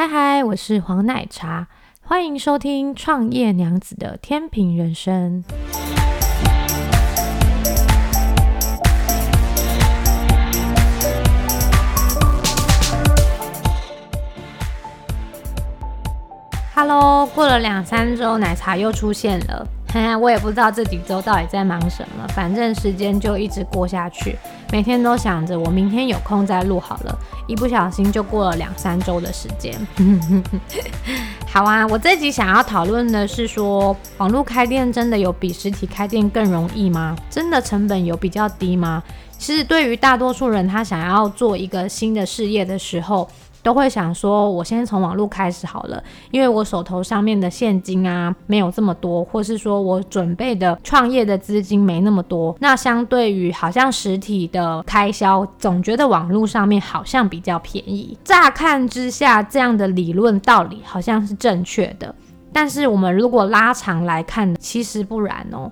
嗨嗨，我是黄奶茶，欢迎收听创业娘子的天平人生。Hello，过了两三周，奶茶又出现了。我也不知道这几周到底在忙什么，反正时间就一直过下去，每天都想着我明天有空再录好了，一不小心就过了两三周的时间。好啊，我这集想要讨论的是说，网络开店真的有比实体开店更容易吗？真的成本有比较低吗？其实对于大多数人，他想要做一个新的事业的时候，都会想说，我先从网络开始好了，因为我手头上面的现金啊没有这么多，或是说我准备的创业的资金没那么多。那相对于好像实体的开销，总觉得网络上面好像比较便宜。乍看之下，这样的理论道理好像是正确的，但是我们如果拉长来看，其实不然哦。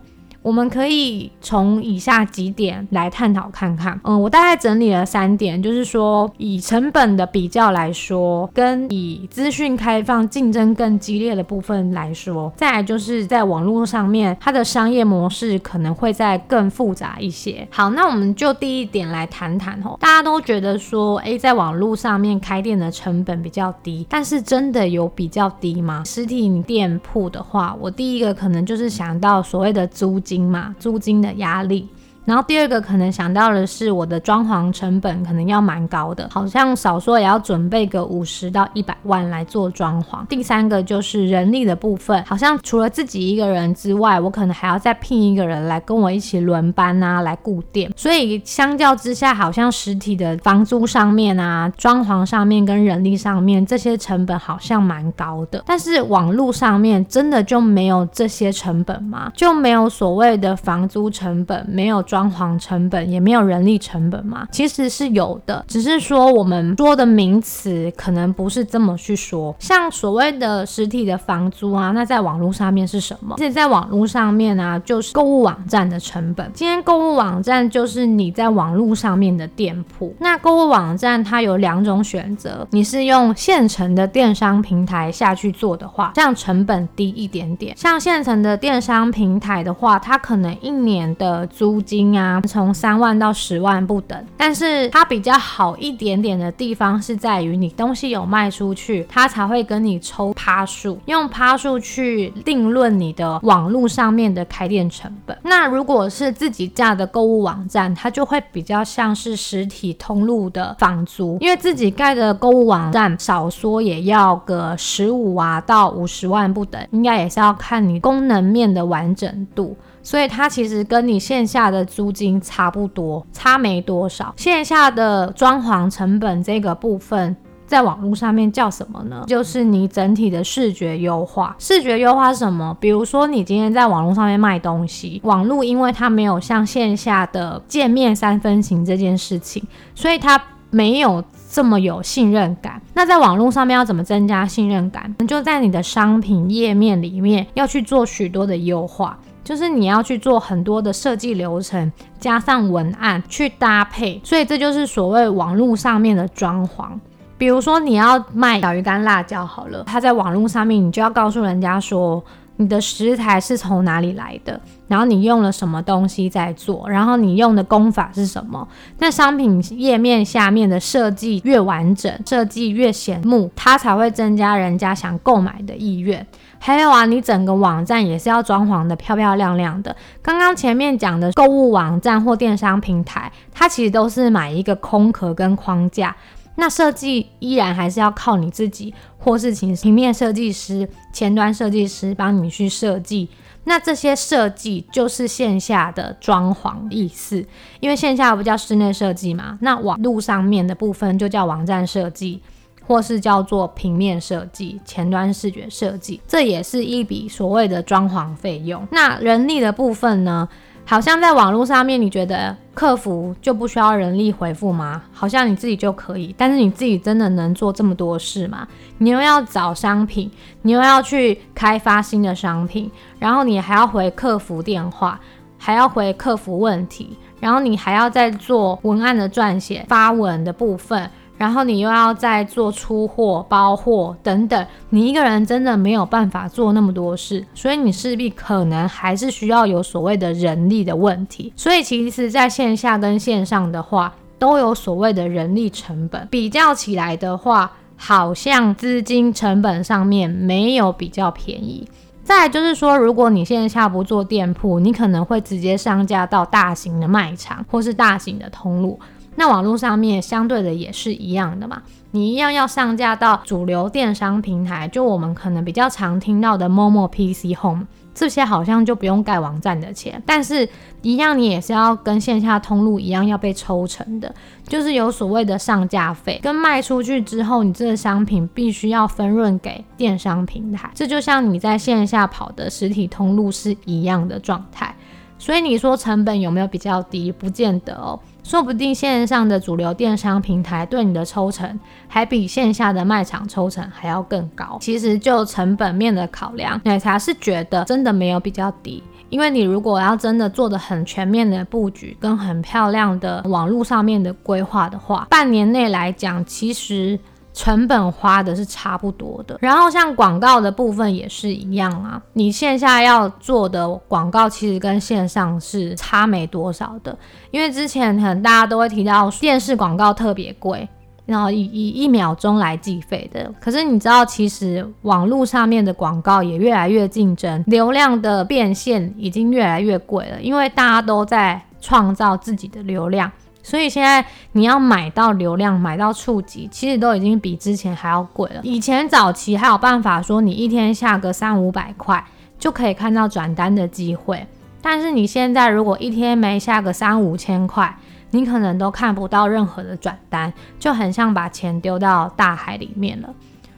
我们可以从以下几点来探讨看看。嗯，我大概整理了三点，就是说以成本的比较来说，跟以资讯开放、竞争更激烈的部分来说，再来就是在网络上面，它的商业模式可能会再更复杂一些。好，那我们就第一点来谈谈哦。大家都觉得说，诶，在网络上面开店的成本比较低，但是真的有比较低吗？实体店铺的话，我第一个可能就是想到所谓的租金。嘛，租金的压力。然后第二个可能想到的是，我的装潢成本可能要蛮高的，好像少说也要准备个五十到一百万来做装潢。第三个就是人力的部分，好像除了自己一个人之外，我可能还要再聘一个人来跟我一起轮班啊，来顾店。所以相较之下，好像实体的房租上面啊、装潢上面跟人力上面这些成本好像蛮高的。但是网络上面真的就没有这些成本吗？就没有所谓的房租成本，没有装。装潢成本也没有人力成本嘛，其实是有的，只是说我们说的名词可能不是这么去说。像所谓的实体的房租啊，那在网络上面是什么？其实在网络上面啊，就是购物网站的成本。今天购物网站就是你在网络上面的店铺。那购物网站它有两种选择，你是用现成的电商平台下去做的话，这样成本低一点点。像现成的电商平台的话，它可能一年的租金。啊，从三万到十万不等，但是它比较好一点点的地方是在于，你东西有卖出去，它才会跟你抽趴数，用趴数去定论你的网络上面的开店成本。那如果是自己架的购物网站，它就会比较像是实体通路的房租，因为自己盖的购物网站少说也要个十五啊到五十万不等，应该也是要看你功能面的完整度。所以它其实跟你线下的租金差不多，差没多少。线下的装潢成本这个部分，在网络上面叫什么呢？就是你整体的视觉优化。视觉优化是什么？比如说你今天在网络上面卖东西，网络因为它没有像线下的见面三分情这件事情，所以它没有这么有信任感。那在网络上面要怎么增加信任感？你就在你的商品页面里面要去做许多的优化。就是你要去做很多的设计流程，加上文案去搭配，所以这就是所谓网络上面的装潢。比如说你要卖小鱼干辣椒好了，它在网络上面你就要告诉人家说你的食材是从哪里来的，然后你用了什么东西在做，然后你用的工法是什么。那商品页面下面的设计越完整，设计越显目，它才会增加人家想购买的意愿。还有啊，你整个网站也是要装潢的漂漂亮亮的。刚刚前面讲的购物网站或电商平台，它其实都是买一个空壳跟框架，那设计依然还是要靠你自己，或是请平面设计师、前端设计师帮你去设计。那这些设计就是线下的装潢意思，因为线下不叫室内设计嘛，那网路上面的部分就叫网站设计。或是叫做平面设计、前端视觉设计，这也是一笔所谓的装潢费用。那人力的部分呢？好像在网络上面，你觉得客服就不需要人力回复吗？好像你自己就可以，但是你自己真的能做这么多事吗？你又要找商品，你又要去开发新的商品，然后你还要回客服电话，还要回客服问题，然后你还要再做文案的撰写、发文的部分。然后你又要再做出货、包货等等，你一个人真的没有办法做那么多事，所以你势必可能还是需要有所谓的人力的问题。所以其实，在线下跟线上的话，都有所谓的人力成本。比较起来的话，好像资金成本上面没有比较便宜。再就是说，如果你线下不做店铺，你可能会直接上架到大型的卖场或是大型的通路。那网络上面相对的也是一样的嘛，你一样要上架到主流电商平台，就我们可能比较常听到的 Momo、PC Home 这些，好像就不用盖网站的钱，但是一样你也是要跟线下通路一样要被抽成的，就是有所谓的上架费，跟卖出去之后，你这个商品必须要分润给电商平台，这就像你在线下跑的实体通路是一样的状态。所以你说成本有没有比较低？不见得哦，说不定线上的主流电商平台对你的抽成还比线下的卖场抽成还要更高。其实就成本面的考量，奶茶是觉得真的没有比较低，因为你如果要真的做的很全面的布局跟很漂亮的网络上面的规划的话，半年内来讲，其实。成本花的是差不多的，然后像广告的部分也是一样啊。你线下要做的广告，其实跟线上是差没多少的。因为之前可能大家都会提到电视广告特别贵，然后以以一秒钟来计费的。可是你知道，其实网络上面的广告也越来越竞争，流量的变现已经越来越贵了，因为大家都在创造自己的流量。所以现在你要买到流量，买到触及，其实都已经比之前还要贵了。以前早期还有办法说，你一天下个三五百块就可以看到转单的机会，但是你现在如果一天没下个三五千块，你可能都看不到任何的转单，就很像把钱丢到大海里面了。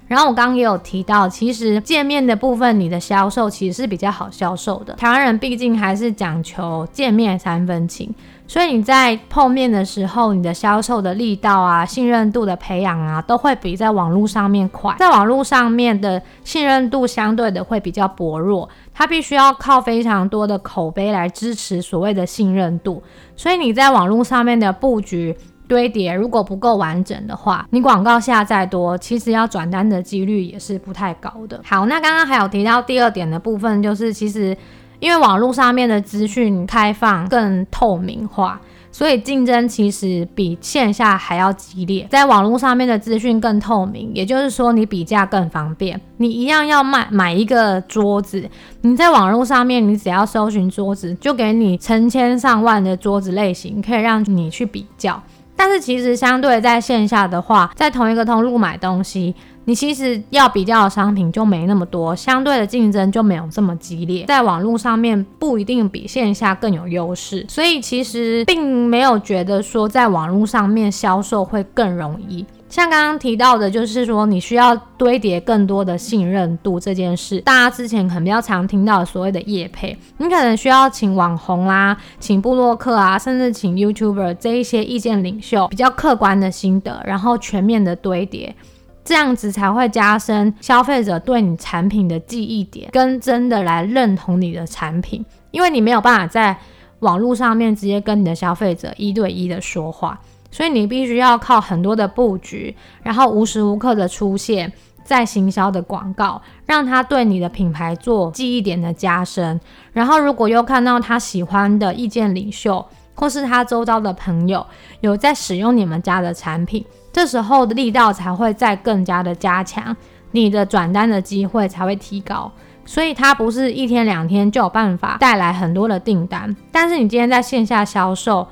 然后我刚刚也有提到，其实见面的部分，你的销售其实是比较好销售的。台湾人毕竟还是讲求见面三分情。所以你在碰面的时候，你的销售的力道啊、信任度的培养啊，都会比在网络上面快。在网络上面的信任度相对的会比较薄弱，它必须要靠非常多的口碑来支持所谓的信任度。所以你在网络上面的布局堆叠如果不够完整的话，你广告下再多，其实要转单的几率也是不太高的。好，那刚刚还有提到第二点的部分，就是其实。因为网络上面的资讯开放更透明化，所以竞争其实比线下还要激烈。在网络上面的资讯更透明，也就是说你比价更方便。你一样要买买一个桌子，你在网络上面你只要搜寻桌子，就给你成千上万的桌子类型，可以让你去比较。但是其实相对在线下的话，在同一个通路买东西。你其实要比较的商品就没那么多，相对的竞争就没有这么激烈，在网络上面不一定比线下更有优势，所以其实并没有觉得说在网络上面销售会更容易。像刚刚提到的，就是说你需要堆叠更多的信任度这件事，大家之前可能比较常听到所谓的业配，你可能需要请网红啦，请部落客啊，甚至请 YouTuber 这一些意见领袖比较客观的心得，然后全面的堆叠。这样子才会加深消费者对你产品的记忆点，跟真的来认同你的产品。因为你没有办法在网络上面直接跟你的消费者一对一的说话，所以你必须要靠很多的布局，然后无时无刻的出现在行销的广告，让他对你的品牌做记忆点的加深。然后如果又看到他喜欢的意见领袖，或是他周遭的朋友有在使用你们家的产品。这时候的力道才会再更加的加强，你的转单的机会才会提高。所以它不是一天两天就有办法带来很多的订单，但是你今天在线下销售，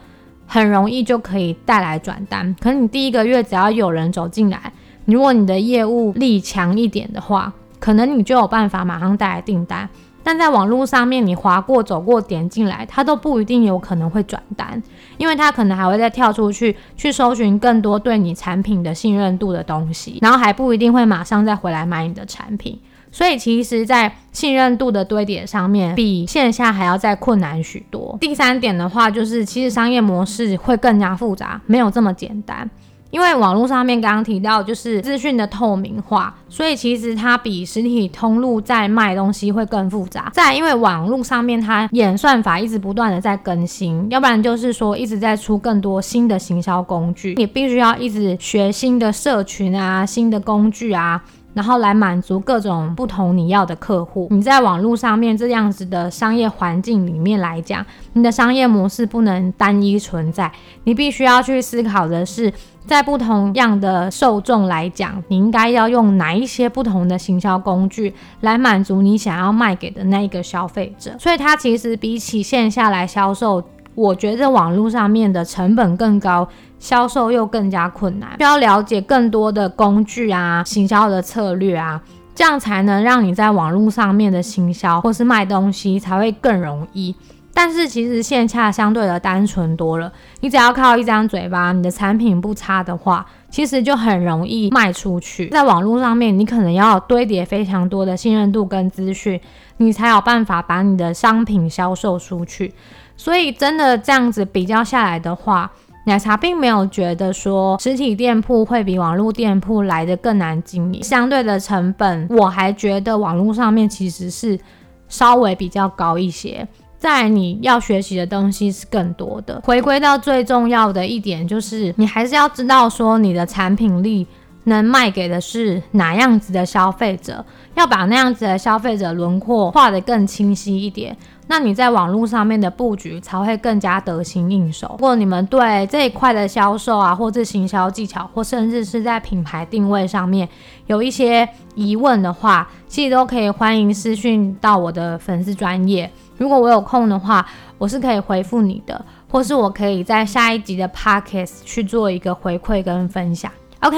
很容易就可以带来转单。可能你第一个月只要有人走进来，如果你的业务力强一点的话，可能你就有办法马上带来订单。但在网络上面，你划过、走过、点进来，它都不一定有可能会转单，因为它可能还会再跳出去去搜寻更多对你产品的信任度的东西，然后还不一定会马上再回来买你的产品。所以，其实，在信任度的堆叠上面，比线下还要再困难许多。第三点的话，就是其实商业模式会更加复杂，没有这么简单。因为网络上面刚刚提到就是资讯的透明化，所以其实它比实体通路在卖东西会更复杂。再因为网络上面它演算法一直不断的在更新，要不然就是说一直在出更多新的行销工具，你必须要一直学新的社群啊、新的工具啊。然后来满足各种不同你要的客户。你在网络上面这样子的商业环境里面来讲，你的商业模式不能单一存在。你必须要去思考的是，在不同样的受众来讲，你应该要用哪一些不同的行销工具来满足你想要卖给的那一个消费者。所以它其实比起线下来销售，我觉得网络上面的成本更高。销售又更加困难，需要了解更多的工具啊，行销的策略啊，这样才能让你在网络上面的行销或是卖东西才会更容易。但是其实线下相对的单纯多了，你只要靠一张嘴巴，你的产品不差的话，其实就很容易卖出去。在网络上面，你可能要堆叠非常多的信任度跟资讯，你才有办法把你的商品销售出去。所以真的这样子比较下来的话，奶茶并没有觉得说实体店铺会比网络店铺来得更难经营，相对的成本，我还觉得网络上面其实是稍微比较高一些。在你要学习的东西是更多的。回归到最重要的一点，就是你还是要知道说你的产品力能卖给的是哪样子的消费者，要把那样子的消费者轮廓画得更清晰一点。那你在网络上面的布局才会更加得心应手。如果你们对这一块的销售啊，或者行销技巧，或甚至是在品牌定位上面有一些疑问的话，其实都可以欢迎私讯到我的粉丝专业。如果我有空的话，我是可以回复你的，或是我可以在下一集的 podcast 去做一个回馈跟分享。OK。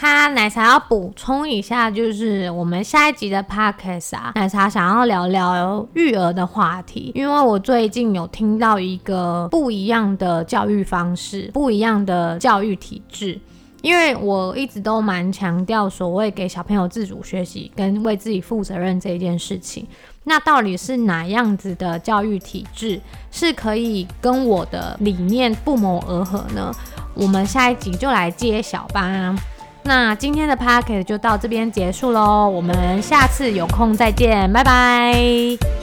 他奶茶要补充一下，就是我们下一集的 podcast 啊，奶茶想要聊聊育儿的话题，因为我最近有听到一个不一样的教育方式，不一样的教育体制，因为我一直都蛮强调所谓给小朋友自主学习跟为自己负责任这一件事情，那到底是哪样子的教育体制是可以跟我的理念不谋而合呢？我们下一集就来揭晓吧。那今天的 podcast 就到这边结束喽，我们下次有空再见，拜拜。